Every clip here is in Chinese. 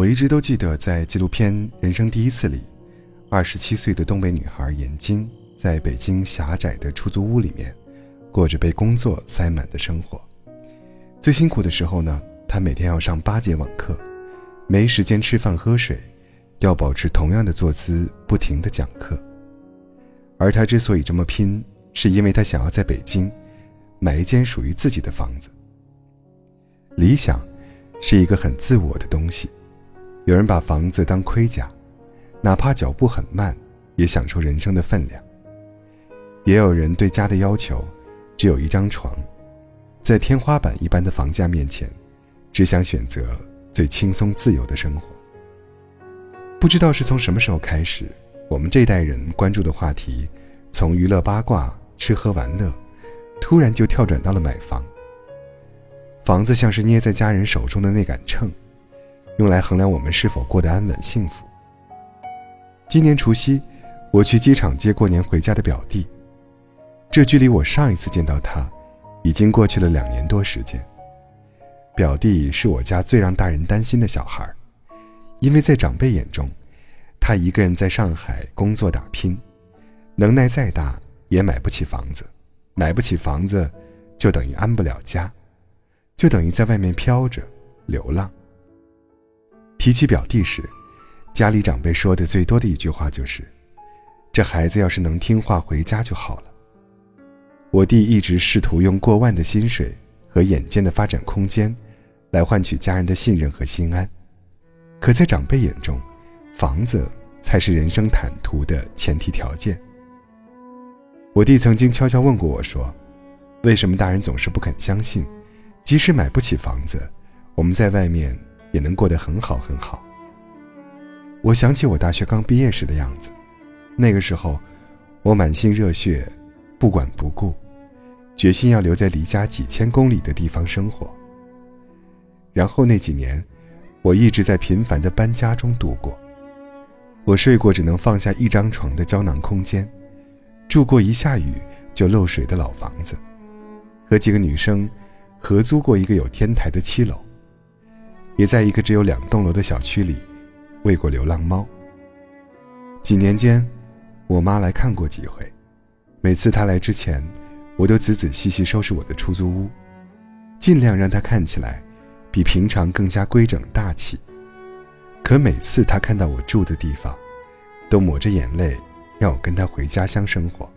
我一直都记得，在纪录片《人生第一次》里，二十七岁的东北女孩闫晶在北京狭窄的出租屋里面，过着被工作塞满的生活。最辛苦的时候呢，她每天要上八节网课，没时间吃饭喝水，要保持同样的坐姿，不停的讲课。而她之所以这么拼，是因为她想要在北京买一间属于自己的房子。理想是一个很自我的东西。有人把房子当盔甲，哪怕脚步很慢，也享受人生的分量。也有人对家的要求，只有一张床，在天花板一般的房价面前，只想选择最轻松自由的生活。不知道是从什么时候开始，我们这代人关注的话题，从娱乐八卦、吃喝玩乐，突然就跳转到了买房。房子像是捏在家人手中的那杆秤。用来衡量我们是否过得安稳幸福。今年除夕，我去机场接过年回家的表弟，这距离我上一次见到他，已经过去了两年多时间。表弟是我家最让大人担心的小孩，因为在长辈眼中，他一个人在上海工作打拼，能耐再大也买不起房子，买不起房子，就等于安不了家，就等于在外面飘着流浪。提起表弟时，家里长辈说的最多的一句话就是：“这孩子要是能听话回家就好了。”我弟一直试图用过万的薪水和眼见的发展空间，来换取家人的信任和心安。可在长辈眼中，房子才是人生坦途的前提条件。我弟曾经悄悄问过我说：“为什么大人总是不肯相信，即使买不起房子，我们在外面？”也能过得很好很好。我想起我大学刚毕业时的样子，那个时候，我满心热血，不管不顾，决心要留在离家几千公里的地方生活。然后那几年，我一直在频繁的搬家中度过。我睡过只能放下一张床的胶囊空间，住过一下雨就漏水的老房子，和几个女生合租过一个有天台的七楼。也在一个只有两栋楼的小区里，喂过流浪猫。几年间，我妈来看过几回，每次她来之前，我都仔仔细细收拾我的出租屋，尽量让它看起来比平常更加规整大气。可每次她看到我住的地方，都抹着眼泪，让我跟她回家乡生活。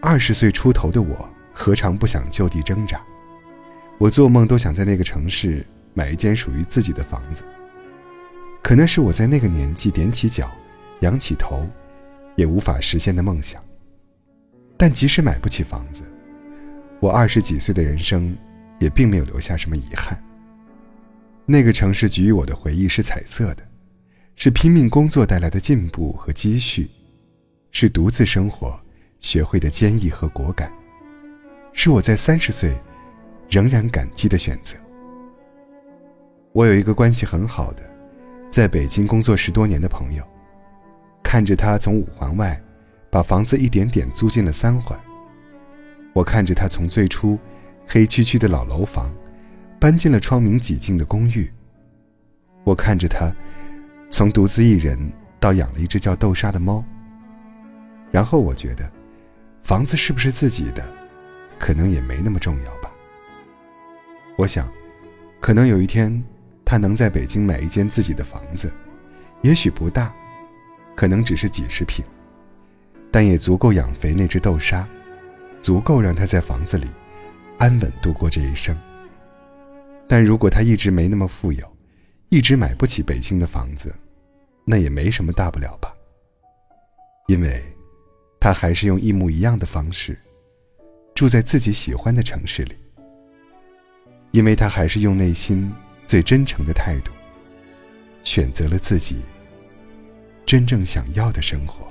二十岁出头的我，何尝不想就地挣扎？我做梦都想在那个城市。买一间属于自己的房子，可能是我在那个年纪踮起脚、仰起头，也无法实现的梦想。但即使买不起房子，我二十几岁的人生也并没有留下什么遗憾。那个城市给予我的回忆是彩色的，是拼命工作带来的进步和积蓄，是独自生活学会的坚毅和果敢，是我在三十岁仍然感激的选择。我有一个关系很好的，在北京工作十多年的朋友，看着他从五环外把房子一点点租进了三环。我看着他从最初黑黢黢的老楼房搬进了窗明几净的公寓。我看着他从独自一人到养了一只叫豆沙的猫。然后我觉得，房子是不是自己的，可能也没那么重要吧。我想，可能有一天。他能在北京买一间自己的房子，也许不大，可能只是几十平，但也足够养肥那只豆沙，足够让他在房子里安稳度过这一生。但如果他一直没那么富有，一直买不起北京的房子，那也没什么大不了吧。因为，他还是用一模一样的方式，住在自己喜欢的城市里。因为他还是用内心。最真诚的态度，选择了自己真正想要的生活。